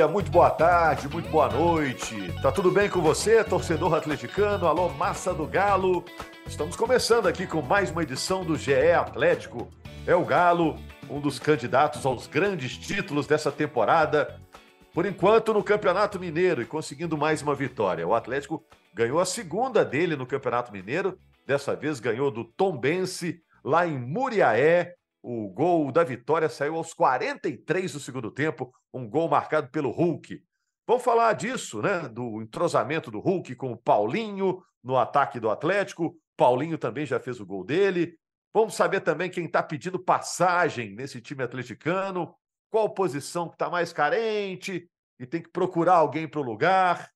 Dia, muito boa tarde, muito boa noite. Tá tudo bem com você, torcedor atleticano? Alô, massa do Galo. Estamos começando aqui com mais uma edição do GE Atlético. É o Galo, um dos candidatos aos grandes títulos dessa temporada. Por enquanto, no Campeonato Mineiro e conseguindo mais uma vitória. O Atlético ganhou a segunda dele no Campeonato Mineiro. Dessa vez ganhou do Tombense, lá em Muriaé. O gol da vitória saiu aos 43 do segundo tempo, um gol marcado pelo Hulk. Vamos falar disso, né? Do entrosamento do Hulk com o Paulinho no ataque do Atlético. Paulinho também já fez o gol dele. Vamos saber também quem está pedindo passagem nesse time atleticano, qual posição que está mais carente e tem que procurar alguém para o lugar.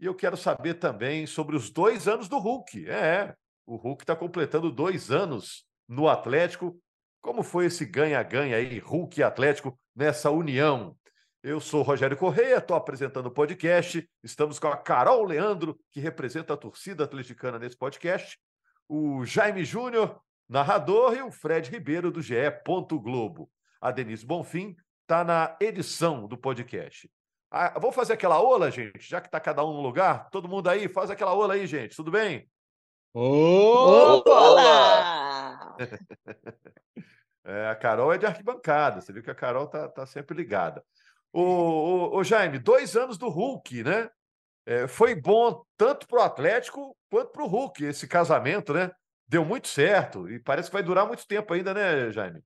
E eu quero saber também sobre os dois anos do Hulk. É, o Hulk está completando dois anos no Atlético como foi esse ganha-ganha aí, Hulk e Atlético, nessa união? Eu sou Rogério Correia, estou apresentando o podcast. Estamos com a Carol Leandro, que representa a torcida atleticana nesse podcast, o Jaime Júnior, narrador, e o Fred Ribeiro, do GE. Globo. A Denise Bonfim está na edição do podcast. Ah, vamos fazer aquela ola, gente? Já que está cada um no lugar, todo mundo aí, faz aquela ola aí, gente. Tudo bem? Olá! É, a Carol é de arquibancada, você viu que a Carol tá, tá sempre ligada. O, o, o Jaime, dois anos do Hulk, né? É, foi bom tanto para o Atlético quanto para o Hulk, esse casamento, né? Deu muito certo e parece que vai durar muito tempo ainda, né, Jaime?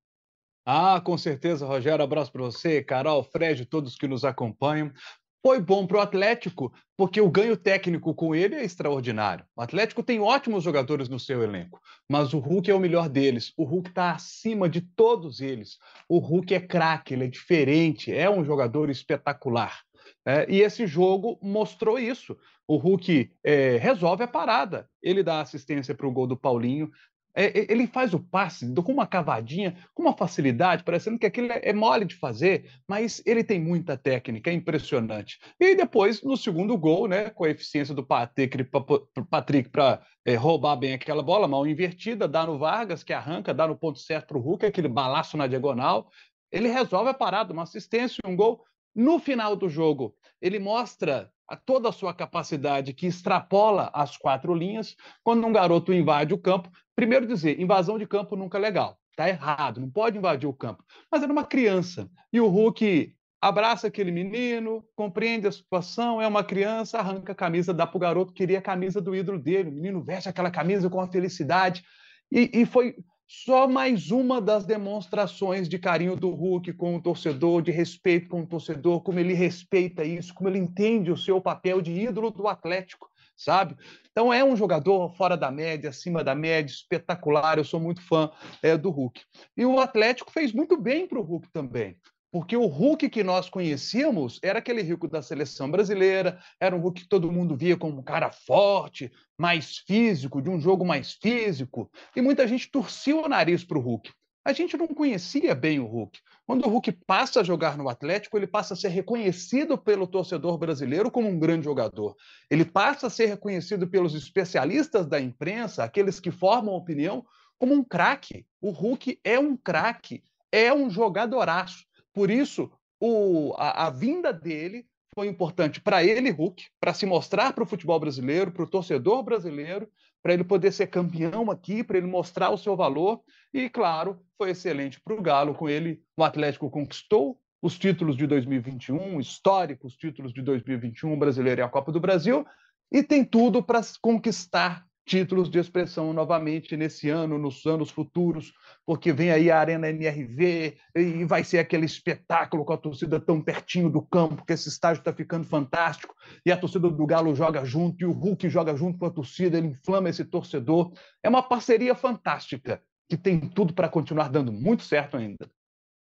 Ah, com certeza, Rogério. Abraço para você, Carol, Fred, todos que nos acompanham. Foi bom para o Atlético, porque o ganho técnico com ele é extraordinário. O Atlético tem ótimos jogadores no seu elenco, mas o Hulk é o melhor deles. O Hulk está acima de todos eles. O Hulk é craque, ele é diferente, é um jogador espetacular. É, e esse jogo mostrou isso. O Hulk é, resolve a parada. Ele dá assistência para o gol do Paulinho, é, é, ele faz o passe com uma cavadinha, com uma facilidade, parecendo que aquilo é, é mole de fazer, mas ele tem muita técnica, é impressionante. E depois, no segundo gol, né, com a eficiência do Patrick para é, roubar bem aquela bola, mal invertida, dá no Vargas, que arranca, dá no ponto certo para o Hulk, aquele balaço na diagonal. Ele resolve a parada, uma assistência um gol. No final do jogo, ele mostra a toda a sua capacidade que extrapola as quatro linhas. Quando um garoto invade o campo, primeiro dizer, invasão de campo nunca é legal, tá errado, não pode invadir o campo. Mas era uma criança e o Hulk abraça aquele menino, compreende a situação, é uma criança, arranca a camisa, dá para o garoto, queria a camisa do ídolo dele, o menino veste aquela camisa com a felicidade e, e foi só mais uma das demonstrações de carinho do Hulk com o torcedor, de respeito com o torcedor, como ele respeita isso, como ele entende o seu papel de ídolo do Atlético, sabe? Então é um jogador fora da média, acima da média, espetacular. Eu sou muito fã é, do Hulk. E o Atlético fez muito bem para o Hulk também. Porque o Hulk que nós conhecíamos era aquele Hulk da seleção brasileira, era um Hulk que todo mundo via como um cara forte, mais físico, de um jogo mais físico, e muita gente torcia o nariz para o Hulk. A gente não conhecia bem o Hulk. Quando o Hulk passa a jogar no Atlético, ele passa a ser reconhecido pelo torcedor brasileiro como um grande jogador. Ele passa a ser reconhecido pelos especialistas da imprensa, aqueles que formam opinião, como um craque. O Hulk é um craque, é um jogadoraço. Por isso, o, a, a vinda dele foi importante para ele, Hulk, para se mostrar para o futebol brasileiro, para o torcedor brasileiro, para ele poder ser campeão aqui, para ele mostrar o seu valor. E, claro, foi excelente para o Galo. Com ele, o Atlético conquistou os títulos de 2021, históricos títulos de 2021, o Brasileiro e a Copa do Brasil, e tem tudo para conquistar títulos de expressão novamente nesse ano, nos anos futuros, porque vem aí a Arena MRV e vai ser aquele espetáculo com a torcida tão pertinho do campo, que esse estádio está ficando fantástico, e a torcida do Galo joga junto, e o Hulk joga junto com a torcida, ele inflama esse torcedor. É uma parceria fantástica, que tem tudo para continuar dando muito certo ainda.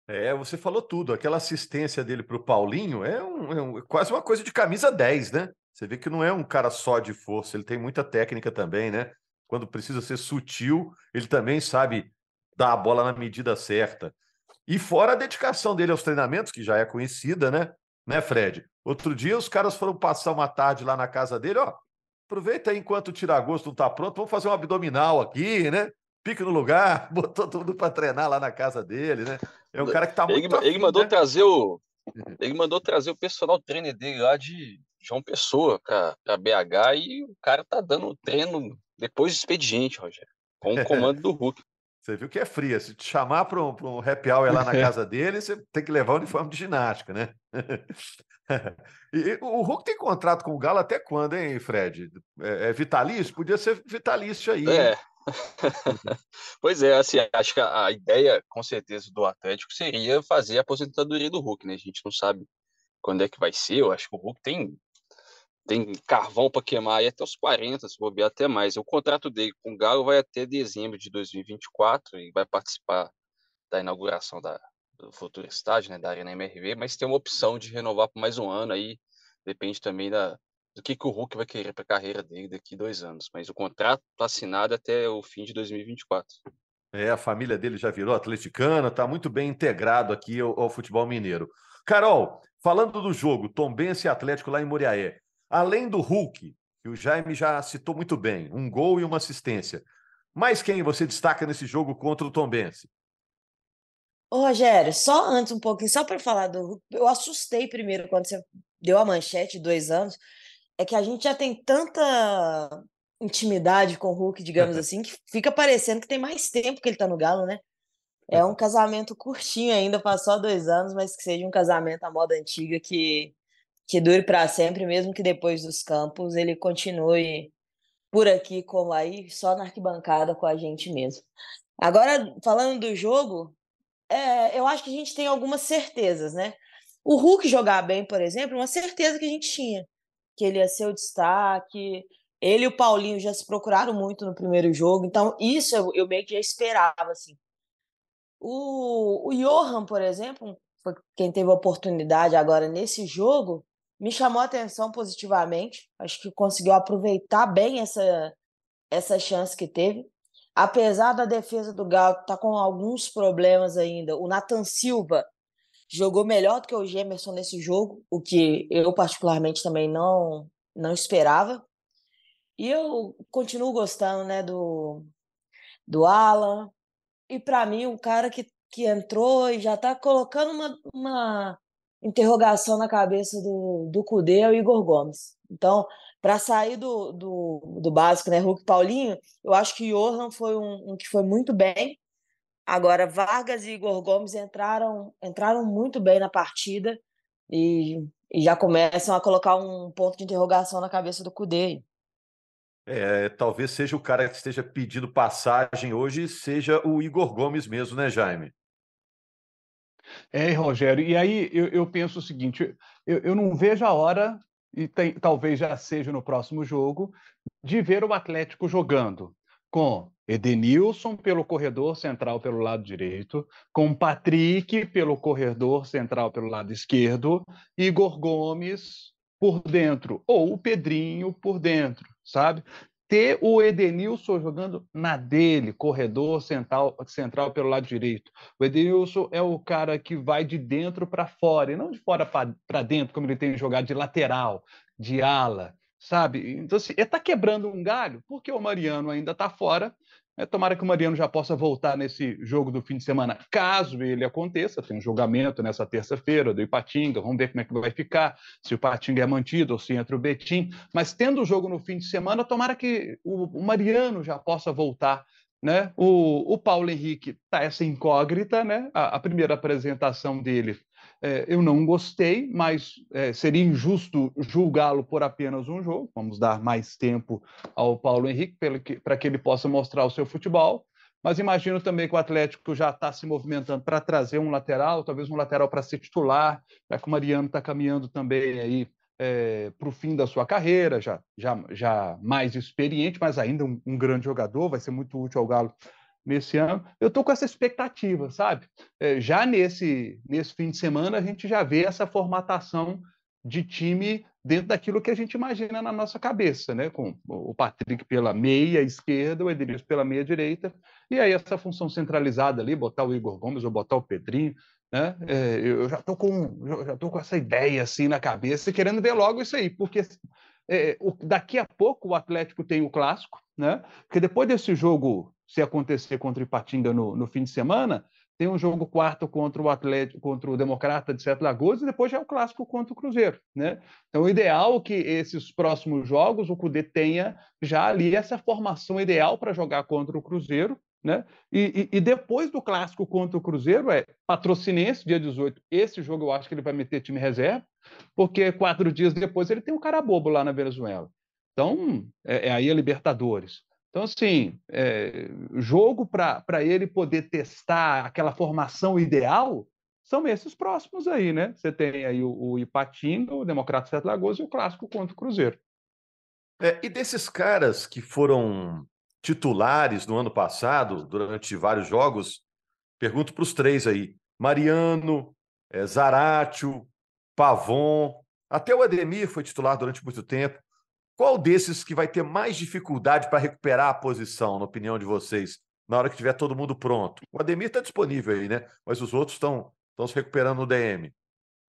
É, você falou tudo. Aquela assistência dele para o Paulinho é, um, é um, é quase uma coisa de camisa 10, né? Você vê que não é um cara só de força, ele tem muita técnica também, né? Quando precisa ser sutil, ele também sabe dar a bola na medida certa. E fora a dedicação dele aos treinamentos, que já é conhecida, né? Né, Fred? Outro dia os caras foram passar uma tarde lá na casa dele, ó. Aproveita aí enquanto o tiragosto não tá pronto, vamos fazer um abdominal aqui, né? Pique no lugar, botou todo mundo para treinar lá na casa dele, né? É um cara que tá muito. Ele, afim, ele mandou né? trazer o. Ele mandou trazer o personal trainer dele lá de João Pessoa para BH e o cara tá dando treino depois do expediente, Rogério, com o comando do Hulk. Você viu que é fria. Se te chamar para um, um happy hour lá na casa dele, você tem que levar o uniforme de ginástica, né? e, o Hulk tem contrato com o Galo até quando, hein, Fred? É, é vitalício? Podia ser vitalício aí. É. pois é, assim, acho que a, a, ideia, com certeza, do Atlético seria fazer a aposentadoria do Hulk, né? A gente não sabe quando é que vai ser. Eu acho que o Hulk tem, tem carvão para queimar aí até os 40, se bobear até mais. O contrato dele com o Galo vai até dezembro de 2024 e vai participar da inauguração da, do futuro estádio, né, da Arena MRV, mas tem uma opção de renovar por mais um ano aí, depende também da, do que, que o Hulk vai querer para a carreira dele daqui dois anos. Mas o contrato está assinado até o fim de 2024. É, a família dele já virou atleticana, está muito bem integrado aqui ao, ao, futebol mineiro. Carol, falando do jogo, Tombense e Atlético lá em Moriaé, além do Hulk, que o Jaime já citou muito bem, um gol e uma assistência, mais quem você destaca nesse jogo contra o Tombense? Ô, Rogério, só antes um pouquinho, só para falar do Hulk, eu assustei primeiro quando você deu a manchete, dois anos, é que a gente já tem tanta intimidade com o Hulk, digamos assim, que fica parecendo que tem mais tempo que ele tá no Galo, né? É um casamento curtinho ainda, passou dois anos, mas que seja um casamento à moda antiga que, que dure para sempre, mesmo que depois dos campos ele continue por aqui como aí, só na arquibancada com a gente mesmo. Agora, falando do jogo, é, eu acho que a gente tem algumas certezas, né? O Hulk jogar bem, por exemplo, uma certeza que a gente tinha que ele ia ser o destaque. Ele e o Paulinho já se procuraram muito no primeiro jogo, então isso eu, eu meio que já esperava, assim. O, o Johan, por exemplo, foi quem teve a oportunidade agora nesse jogo, me chamou a atenção positivamente. Acho que conseguiu aproveitar bem essa, essa chance que teve. Apesar da defesa do Galo estar tá com alguns problemas ainda, o Nathan Silva jogou melhor do que o Gemerson nesse jogo, o que eu particularmente também não não esperava. E eu continuo gostando, né, do do Alan. E para mim, um cara que, que entrou e já está colocando uma, uma interrogação na cabeça do, do Cudê é o Igor Gomes. Então, para sair do, do, do básico, né, Hulk Paulinho, eu acho que Johan foi um, um que foi muito bem, Agora, Vargas e Igor Gomes entraram, entraram muito bem na partida e, e já começam a colocar um ponto de interrogação na cabeça do Cudê. É, talvez seja o cara que esteja pedindo passagem hoje, seja o Igor Gomes mesmo, né, Jaime? É, Rogério, e aí eu, eu penso o seguinte: eu, eu não vejo a hora, e tem, talvez já seja no próximo jogo, de ver o Atlético jogando com Edenilson pelo corredor central pelo lado direito, com Patrick pelo corredor central pelo lado esquerdo, Igor Gomes por dentro, ou o Pedrinho por dentro, sabe? Ter o Edenilson jogando na dele, corredor central, central pelo lado direito. O Edenilson é o cara que vai de dentro para fora, e não de fora para dentro, como ele tem jogado de lateral, de ala sabe? Então, assim, ele está quebrando um galho porque o Mariano ainda está fora. É, tomara que o Mariano já possa voltar nesse jogo do fim de semana, caso ele aconteça. Tem um julgamento nessa terça-feira do Ipatinga, vamos ver como é que vai ficar, se o Ipatinga é mantido ou se entra o Betim. Mas tendo o jogo no fim de semana, tomara que o, Mariano já possa voltar né? O, o Paulo Henrique está essa incógnita, né? A, a, primeira apresentação dele é, eu não gostei, mas é, seria injusto julgá-lo por apenas um jogo. Vamos dar mais tempo ao Paulo Henrique para que ele possa mostrar o seu futebol. Mas imagino também que o Atlético já está se movimentando para trazer um lateral, talvez um lateral para ser titular, já que o Mariano está caminhando também aí é, para o fim da sua carreira, já, já, já mais experiente, mas ainda um, um, grande jogador, vai ser muito útil ao Galo nesse ano. Eu estou com essa expectativa, sabe? É, já nesse, nesse fim de semana, a gente já vê essa formatação de time dentro daquilo que a gente imagina na nossa cabeça, né? Com o Patrick pela meia esquerda, o Edilson pela meia direita, e aí essa função centralizada ali, botar o Igor Gomes ou botar o Pedrinho, né? É, eu já estou com já tô com essa ideia assim na cabeça, querendo ver logo isso aí, porque é, o, daqui a pouco o Atlético tem o clássico, né? Porque depois desse jogo, se acontecer contra o Ipatinga no, no fim de semana, tem um jogo quarto contra o Atlético, contra o Democrata de Sete Lagoas, e depois já é o clássico contra o Cruzeiro. Né? Então, o ideal é que esses próximos jogos o Cudê tenha já ali essa formação ideal para jogar contra o Cruzeiro. Né? E, e, e, depois do clássico contra o Cruzeiro, é patrocinense, dia 18. Esse jogo eu acho que ele vai meter time reserva, porque quatro dias depois ele tem um cara bobo lá na Venezuela. Então, é, é aí a Libertadores. Então, assim, é, jogo para ele poder testar aquela formação ideal são esses próximos aí, né? Você tem aí o, o Ipatinga, o Democrata Sete Lagoas e o clássico contra o Cruzeiro. É, e desses caras que foram titulares no ano passado, durante vários jogos, pergunto para os três aí: Mariano, é, Zaratio, Pavon, até o Ademir foi titular durante muito tempo. Qual desses que vai ter mais dificuldade para recuperar a posição, na opinião de vocês, na hora que tiver todo mundo pronto? O Ademir está disponível aí, né? Mas os outros estão se recuperando no DM.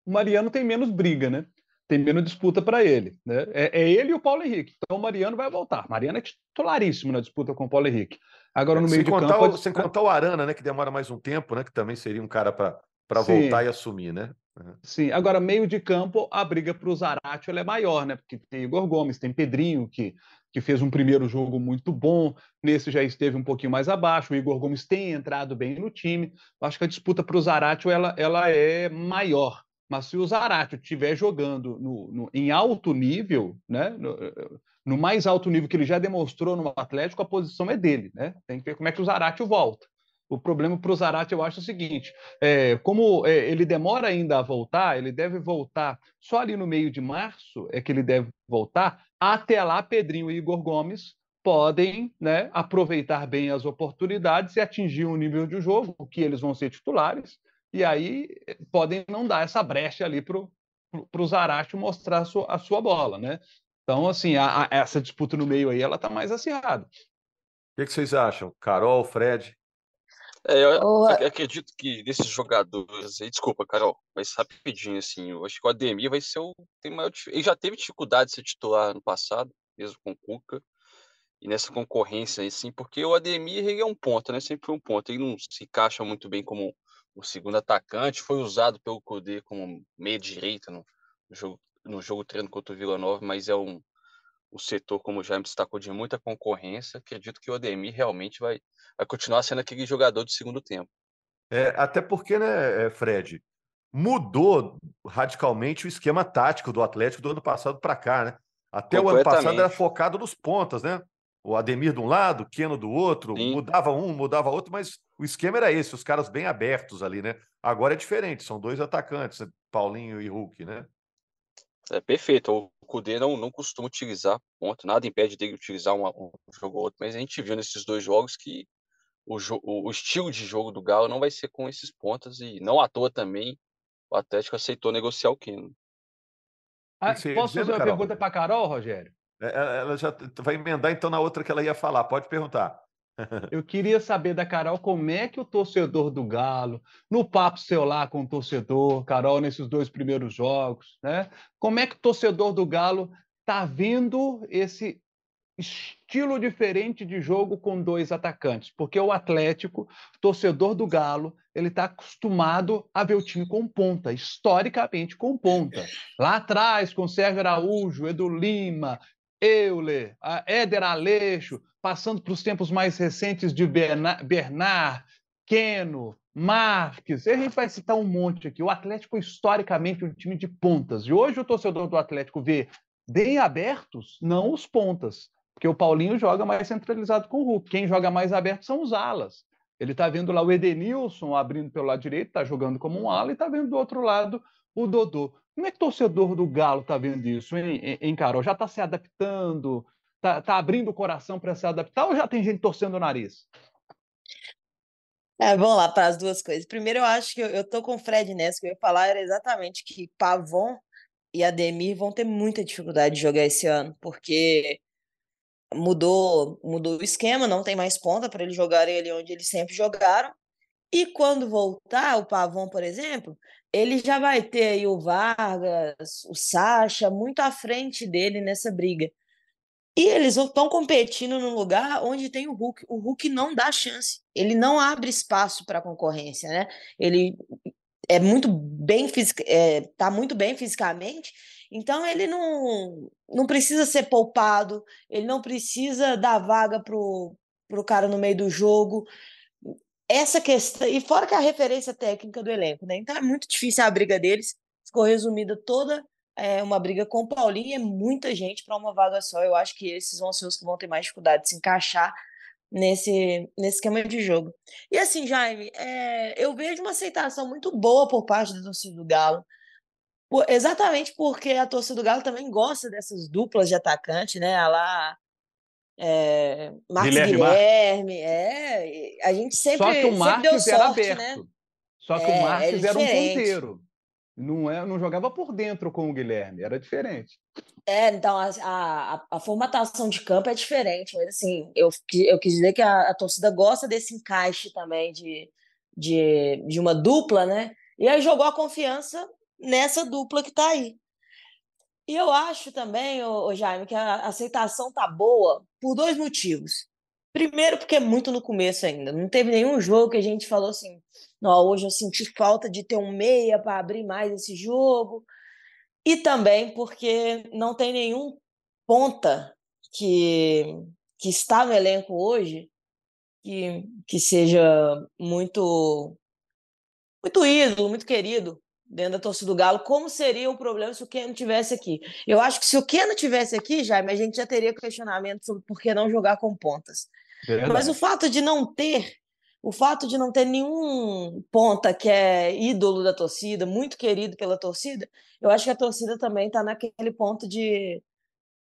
O Mariano tem menos briga, né? Tem menos disputa para ele. Né? É, é, ele e o Paulo Henrique. Então o Mariano vai voltar. Mariano é titularíssimo na disputa com o Paulo Henrique. Agora, é, no meio de campo. O, sem contar o Arana, né? Que demora mais um tempo, né? Que também seria um cara para voltar e assumir, né? Sim, agora meio de campo, a briga para o Zaratio é maior, né? Porque tem Igor Gomes, tem Pedrinho, que, que fez um primeiro jogo muito bom, nesse já esteve um pouquinho mais abaixo, o Igor Gomes tem entrado bem no time. Acho que a disputa para o Zaratio ela, ela é maior. Mas se o Zaratio estiver jogando no, no, em alto nível, né? No, no, mais alto nível que ele já demonstrou no Atlético, a posição é dele, né? Tem que ver como é que o Zaratio volta. O problema para o Zarate, eu acho o seguinte: é, como é, ele demora ainda a voltar, ele deve voltar só ali no meio de março, é que ele deve voltar. Até lá, Pedrinho e Igor Gomes podem né, aproveitar bem as oportunidades e atingir um nível de jogo que eles vão ser titulares, e aí é, podem não dar essa brecha ali para o Zarate mostrar a sua, a sua, bola. Né? Então, assim, a, a, essa disputa no meio aí ela está mais acirrada. O que, que vocês acham? Carol, Fred? É, eu acredito que desses jogadores aí, desculpa, Carol, mas rapidinho, assim, eu acho que o Ademir vai ser o. Tem maior, ele já teve dificuldade de ser titular no passado, mesmo com o Cuca, e nessa concorrência, assim, porque o Ademir ele é um ponto, né? Sempre foi um ponto. Ele não se encaixa muito bem como o segundo atacante, foi usado pelo Codê como meia-direita no, jogo, no jogo treino contra o Vila Nova, mas é um, o setor, como já me destacou, de muita concorrência, acredito que o Ademir realmente vai, vai continuar sendo aquele jogador de segundo tempo. É, até porque, né, é, Fred, mudou radicalmente o esquema tático do Atlético do ano passado para cá, né? Até o ano passado era focado nos pontas, né? O Ademir de um lado, o Keno do outro, Sim. mudava um, mudava outro, mas o esquema era esse, os caras bem abertos ali, né? Agora é diferente, são dois atacantes, Paulinho e Hulk, né? É perfeito. O Kudê não, não costuma utilizar ponto, nada impede dele utilizar uma, um jogo ou outro, mas a gente viu nesses dois jogos que o, o, o, estilo de jogo do Galo não vai ser com esses pontos e não à toa também o Atlético aceitou negociar o Keno. Ah, posso fazer uma Carol? pergunta para Carol, Rogério? É, ela já vai emendar então na outra que ela ia falar. Pode perguntar. Eu queria saber da Carol como é que o torcedor do Galo, no papo seu lá com o torcedor, Carol, nesses dois primeiros jogos, né? Como é que o torcedor do Galo está vendo esse estilo diferente de jogo com dois atacantes? Porque o Atlético, torcedor do Galo, ele está acostumado a ver o time com ponta, historicamente com ponta. Lá atrás, com Sérgio Araújo, Edu Lima, Euler, Éder Aleixo, passando para os tempos mais recentes de Bernard, Keno, Marques, a gente vai citar um monte aqui. O Atlético, historicamente, é um time de pontas. E hoje o torcedor do Atlético vê bem abertos, não os pontas, porque o Paulinho joga mais centralizado com o Hulk. Quem joga mais aberto são os alas. Ele está vendo lá o Edenilson abrindo pelo lado direito, está jogando como um ala, e está vendo do outro lado o Dodô. Como é que o torcedor do Galo está vendo isso, hein, hein, Carol? Já está se adaptando? Está tá abrindo o coração para se adaptar ou já tem gente torcendo o nariz? É, vamos lá para as duas coisas. Primeiro, eu acho que eu, eu tô com o Fred nessa, que eu ia falar era exatamente que Pavon e Ademir vão ter muita dificuldade de jogar esse ano, porque mudou, mudou o esquema, não tem mais ponta para eles jogarem ali onde eles sempre jogaram. E quando voltar, o Pavon, por exemplo, ele já vai ter aí o Vargas, o Sacha, muito à frente dele nessa briga. E eles estão competindo num lugar onde tem o Hulk. O Hulk não dá chance. Ele não abre espaço para concorrência, né? Ele é muito bem é, tá muito bem fisicamente, então ele não, não precisa ser poupado, ele não precisa dar vaga pro, pro cara no meio do jogo. Essa questão, e fora que a referência técnica do elenco, né? Então é muito difícil a briga deles. Ficou resumida toda é, uma briga com o Paulinho, é muita gente para uma vaga só. Eu acho que esses vão ser os que vão ter mais dificuldade de se encaixar nesse, nesse esquema de jogo. E assim, Jaime, é, eu vejo uma aceitação muito boa por parte da torcida do Galo. Por, exatamente porque a torcida do Galo também gosta dessas duplas de atacante, né? A lá. É, Marcos Guilherme, Guilherme é, a gente sempre. Só que o Marcos era sorte, né? aberto. Né? Só que é, o Marcos é era um ponteiro. Não, é, não jogava por dentro com o Guilherme, era diferente. É, então a, a, a, formatação de campo é diferente, mas assim, eu, eu quis dizer que a, a torcida gosta desse encaixe também de, de, de uma dupla, né? E aí jogou a confiança nessa dupla que tá aí. E eu acho também, ô Jaime, que a aceitação tá boa por dois motivos. Primeiro, porque é muito no começo ainda. Não teve nenhum jogo que a gente falou assim: não, hoje eu senti falta de ter um meia para abrir mais esse jogo. E também porque não tem nenhum ponta que, que está no elenco hoje que, que seja muito muito ídolo, muito querido dentro da torcida do Galo, como seria o problema se o Keno tivesse aqui? Eu acho que se o Keno tivesse aqui, Jaime, a gente já teria questionamento sobre por que não jogar com pontas. Mas o fato de não ter o fato de não ter nenhum ponta que é ídolo da torcida, muito querido pela torcida, eu acho que a torcida também está naquele ponto de,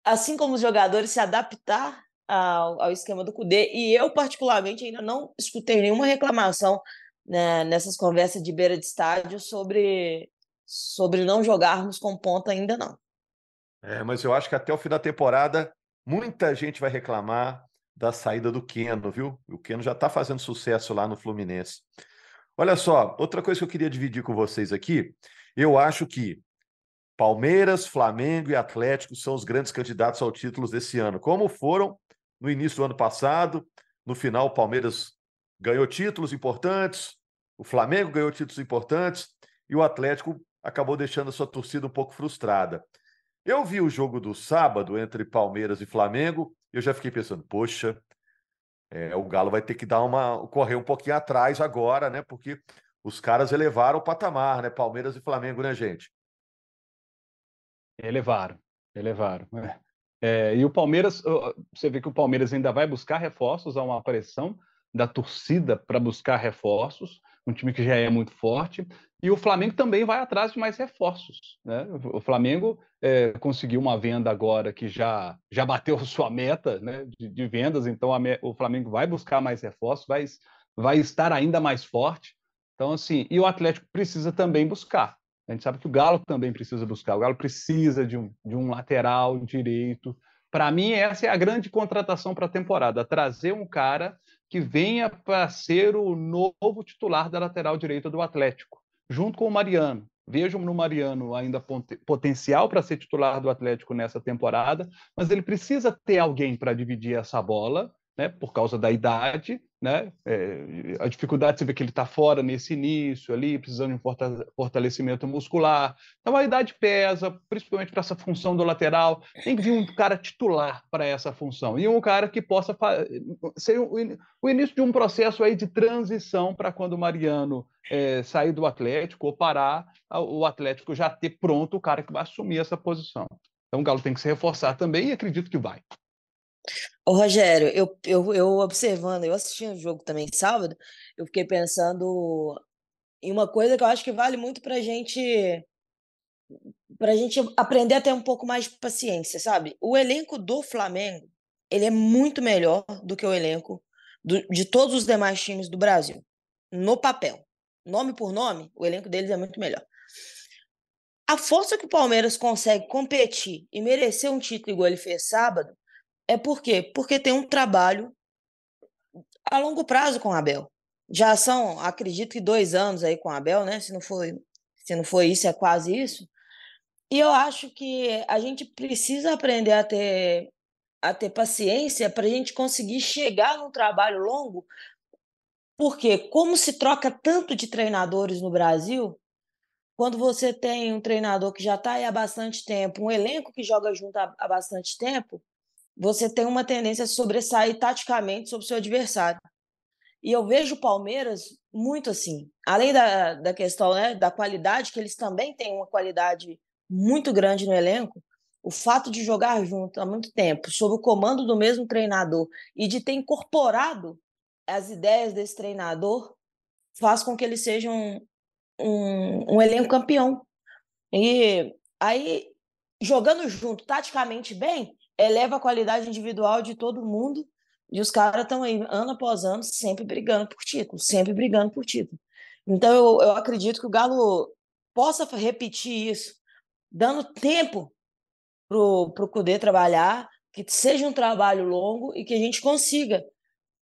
assim como os jogadores, se adaptar ao, ao esquema do CUDE. E eu, particularmente, ainda não escutei nenhuma reclamação né, nessas conversas de beira de estádio sobre, sobre não jogarmos com ponta ainda não. É, mas eu acho que até o fim da temporada muita gente vai reclamar da saída do Keno, viu? O Keno já está fazendo sucesso lá no Fluminense. Olha só, outra coisa que eu queria dividir com vocês aqui, eu acho que Palmeiras, Flamengo e Atlético são os grandes candidatos ao título desse ano, como foram no início do ano passado. No final, o Palmeiras ganhou títulos importantes, o Flamengo ganhou títulos importantes e o Atlético acabou deixando a sua torcida um pouco frustrada. Eu vi o jogo do sábado entre Palmeiras e Flamengo eu já fiquei pensando, poxa, é, o Galo vai ter que dar uma correr um pouquinho atrás agora, né? Porque os caras elevaram o patamar, né? Palmeiras e Flamengo, né, gente? Elevaram, elevaram. É. É, e o Palmeiras, você vê que o Palmeiras ainda vai buscar reforços, há uma pressão da torcida para buscar reforços, um time que já é muito forte. E o Flamengo também vai atrás de mais reforços. Né? O Flamengo é, conseguiu uma venda agora que já, já bateu sua meta né, de, de vendas, então a, o Flamengo vai buscar mais reforços, vai, vai estar ainda mais forte. Então, assim, e o Atlético precisa também buscar. A gente sabe que o Galo também precisa buscar. O Galo precisa de um, de um lateral direito. Para mim, essa é a grande contratação para a temporada: trazer um cara que venha para ser o novo titular da lateral direita do Atlético junto com o Mariano. Vejo no Mariano ainda potencial para ser titular do Atlético nessa temporada, mas ele precisa ter alguém para dividir essa bola, né, por causa da idade, né? É, a dificuldade, você vê que ele está fora nesse início ali, precisando de um fortalecimento muscular. Então a idade pesa, principalmente para essa função do lateral. Tem que vir um cara titular para essa função e um cara que possa ser o início de um processo aí de transição para quando o Mariano é, sair do Atlético ou parar, o Atlético já ter pronto o cara que vai assumir essa posição. Então o Galo tem que se reforçar também e acredito que vai. Ô, Rogério, eu, eu, eu observando, eu assisti o jogo também sábado, eu fiquei pensando em uma coisa que eu acho que vale muito pra gente pra gente aprender a ter um pouco mais de paciência, sabe? O elenco do Flamengo, ele é muito melhor do que o elenco do, de todos os demais times do Brasil. no papel. Nome por nome, o elenco deles é muito melhor. A força que o Palmeiras consegue competir e merecer um título igual ele fez sábado é por quê? Porque tem um trabalho a longo prazo com o Abel. Já são, acredito que dois anos aí com o Abel, né? Se não foi, se não foi isso, é quase isso. E eu acho que a gente precisa aprender a ter, a ter paciência para a gente conseguir chegar num trabalho longo, porque como se troca tanto de treinadores no Brasil, quando você tem um treinador que já está aí há bastante tempo, um elenco que joga junto há, há bastante tempo, você tem uma tendência a sobressair taticamente sobre o seu adversário. E eu vejo o Palmeiras muito assim. Além da, da questão né, da qualidade, que eles também têm uma qualidade muito grande no elenco, o fato de jogar junto há muito tempo, sob o comando do mesmo treinador e de ter incorporado as ideias desse treinador, faz com que eles sejam um, um, um elenco campeão. E aí, jogando junto, taticamente bem, eleva a qualidade individual de todo mundo e os caras estão aí, ano após ano, sempre brigando por título, sempre brigando por título. Então, eu, eu acredito que o Galo possa repetir isso, dando tempo para o Cudê trabalhar, que seja um trabalho longo e que a gente consiga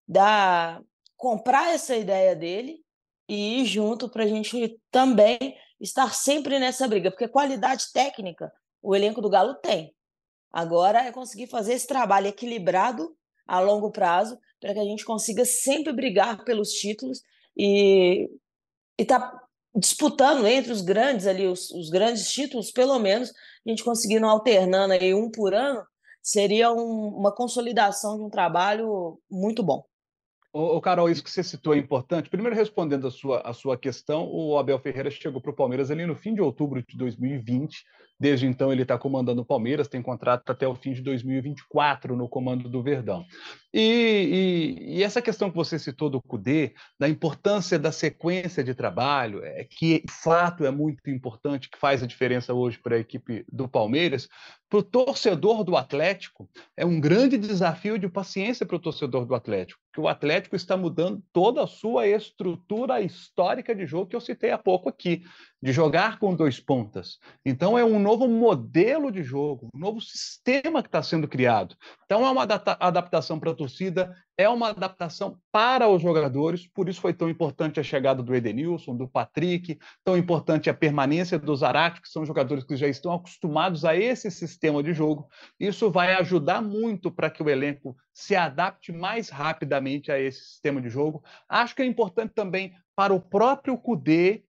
dar, comprar essa ideia dele e ir junto para a gente também estar sempre nessa briga, porque qualidade técnica o elenco do Galo tem. Agora é conseguir fazer esse trabalho equilibrado a longo prazo para que a gente consiga sempre brigar pelos títulos e estar tá disputando entre os grandes ali, os, os, grandes títulos, pelo menos, a gente conseguindo alternando aí um por ano, seria um, uma consolidação de um trabalho muito bom. Ô, Carol, isso que você citou é importante. Primeiro, respondendo a sua, a sua questão, o Abel Ferreira chegou para o Palmeiras ali no fim de outubro de 2020. Desde então, ele está comandando o Palmeiras, tem contrato até o fim de 2024 no comando do Verdão. E, e, e essa questão que você citou do CUDE, da importância da sequência de trabalho, é que fato é muito importante, que faz a diferença hoje para a equipe do Palmeiras, para o torcedor do Atlético, é um grande desafio de paciência para o torcedor do Atlético, que o Atlético está mudando toda a sua estrutura histórica de jogo que eu citei há pouco aqui de jogar com dois pontas. Então, é um novo modelo de jogo, um novo sistema que está sendo criado. Então, é uma adaptação para a torcida, é uma adaptação para os jogadores, por isso foi tão importante a chegada do Edenilson, do Patrick, tão importante a permanência dos Zarate, que são jogadores que já estão acostumados a esse sistema de jogo. Isso vai ajudar muito para que o elenco se adapte mais rapidamente a esse sistema de jogo. Acho que é importante também para o próprio Cudê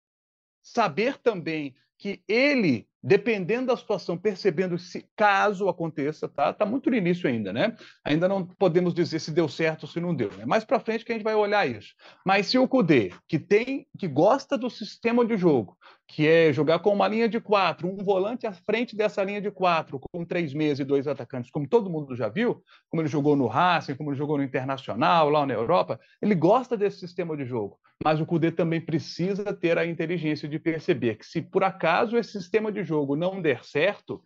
saber também que ele, dependendo da situação, percebendo se caso aconteça, tá? Tá muito no início ainda, né? Ainda não podemos dizer se deu certo ou se não deu. É mais para frente que a gente vai olhar isso. Mas se o Cudê, que tem, que gosta do sistema de jogo, que é jogar com uma linha de quatro, um volante à frente dessa linha de quatro, com três meses e dois atacantes, como todo mundo já viu, como ele jogou no Racing, como ele jogou no Internacional, lá na Europa, ele gosta desse sistema de jogo. Mas o Cudê também precisa ter a inteligência de perceber que se por acaso esse sistema de jogo não der certo,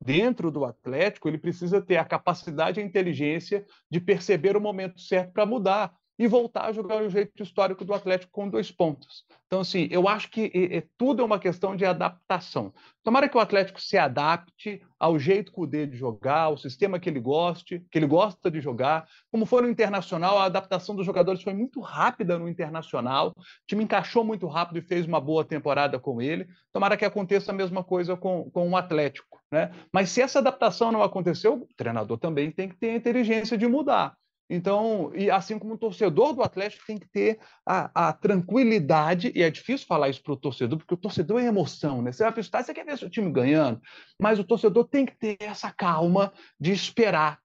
dentro do Atlético, ele precisa ter a capacidade e a inteligência de perceber o momento certo para mudar e voltar a jogar o jeito histórico do Atlético com dois pontos. Então, assim, eu acho que é, é, tudo é uma questão de adaptação. Tomara que o Atlético se adapte ao jeito que o de jogar, ao sistema que ele goste, que ele gosta de jogar. Como foi no Internacional, a adaptação dos jogadores foi muito rápida no Internacional. O time encaixou muito rápido e fez uma boa temporada com ele. Tomara que aconteça a mesma coisa com, com o Atlético. Né? Mas se essa adaptação não aconteceu, o treinador também tem que ter a inteligência de mudar. Então, e assim como o torcedor do Atlético tem que ter a, a tranquilidade, e é difícil falar isso para o torcedor, porque o torcedor é emoção, né? Você vai visitar, você quer ver seu time ganhando, mas o torcedor tem que ter essa calma de esperar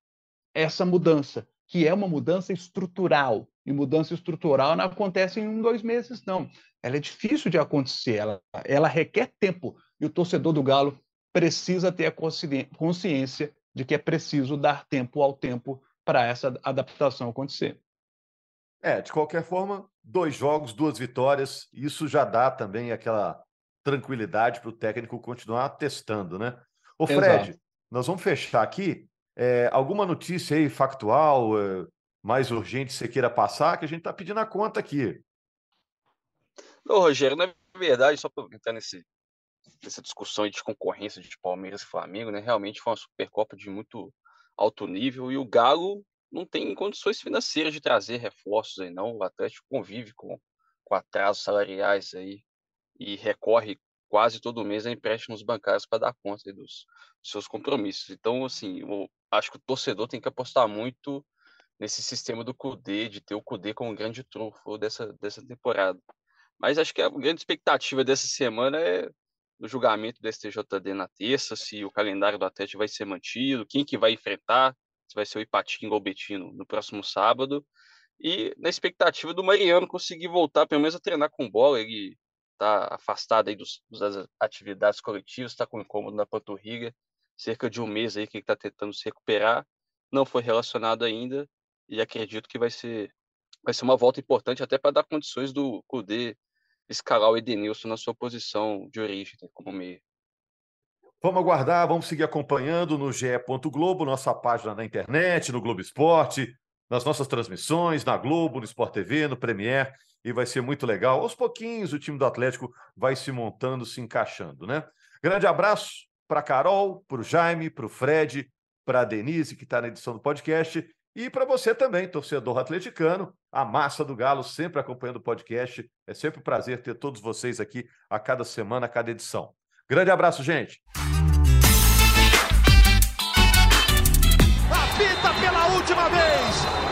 essa mudança, que é uma mudança estrutural. E mudança estrutural não acontece em um, dois meses, não. Ela é difícil de acontecer, ela, ela requer tempo. E o torcedor do Galo precisa ter a consciência de que é preciso dar tempo ao tempo para essa adaptação acontecer. É, de qualquer forma, dois jogos, duas vitórias, isso já dá também aquela tranquilidade para o técnico continuar testando, né? Ô Fred, Exato. nós vamos fechar aqui. É, alguma notícia aí factual, é, mais urgente, você queira passar, que a gente está pedindo a conta aqui. Ô, Rogério, na verdade, só para entrar nesse, nessa discussão de concorrência de Palmeiras e Flamengo, né? Realmente foi uma Supercopa de muito alto nível e o Galo não tem condições financeiras de trazer reforços aí, não. O Atlético convive com, com atrasos salariais aí e recorre quase todo mês a empréstimos bancários para dar conta dos, dos, seus compromissos. Então, assim, eu acho que o torcedor tem que apostar muito nesse sistema do CUDE, de ter o CUDE como grande trunfo dessa, dessa temporada. Mas acho que a grande expectativa dessa semana é o julgamento do STJD na terça, se o calendário do Atlético vai ser mantido, quem que vai enfrentar, se vai ser o Ipatinga ou o Betino no próximo sábado. E na expectativa do Mariano conseguir voltar, pelo menos a treinar com bola, ele está afastado aí dos, das atividades coletivas, está com incômodo na panturrilha, cerca de um mês aí que ele está tentando se recuperar, não foi relacionado ainda, e acredito que vai ser, vai ser uma volta importante até para dar condições do Cudê escalar o Edenilson na sua posição de origem, né, como meio. Vamos aguardar, vamos seguir acompanhando no GE. Globo, nossa página na internet, no Globo Esporte, nas nossas transmissões, na Globo, no Sport TV, no Premier, e vai ser muito legal. Aos pouquinhos o time do Atlético vai se montando, se encaixando, né? Grande abraço para Carol, para o Jaime, para o Fred, para a Denise, que está na edição do podcast, e para você também, torcedor atleticano, a massa do Galo, sempre acompanhando o podcast. É sempre um prazer ter todos vocês aqui a cada semana, a cada edição. Grande abraço, gente. Apita pela última vez.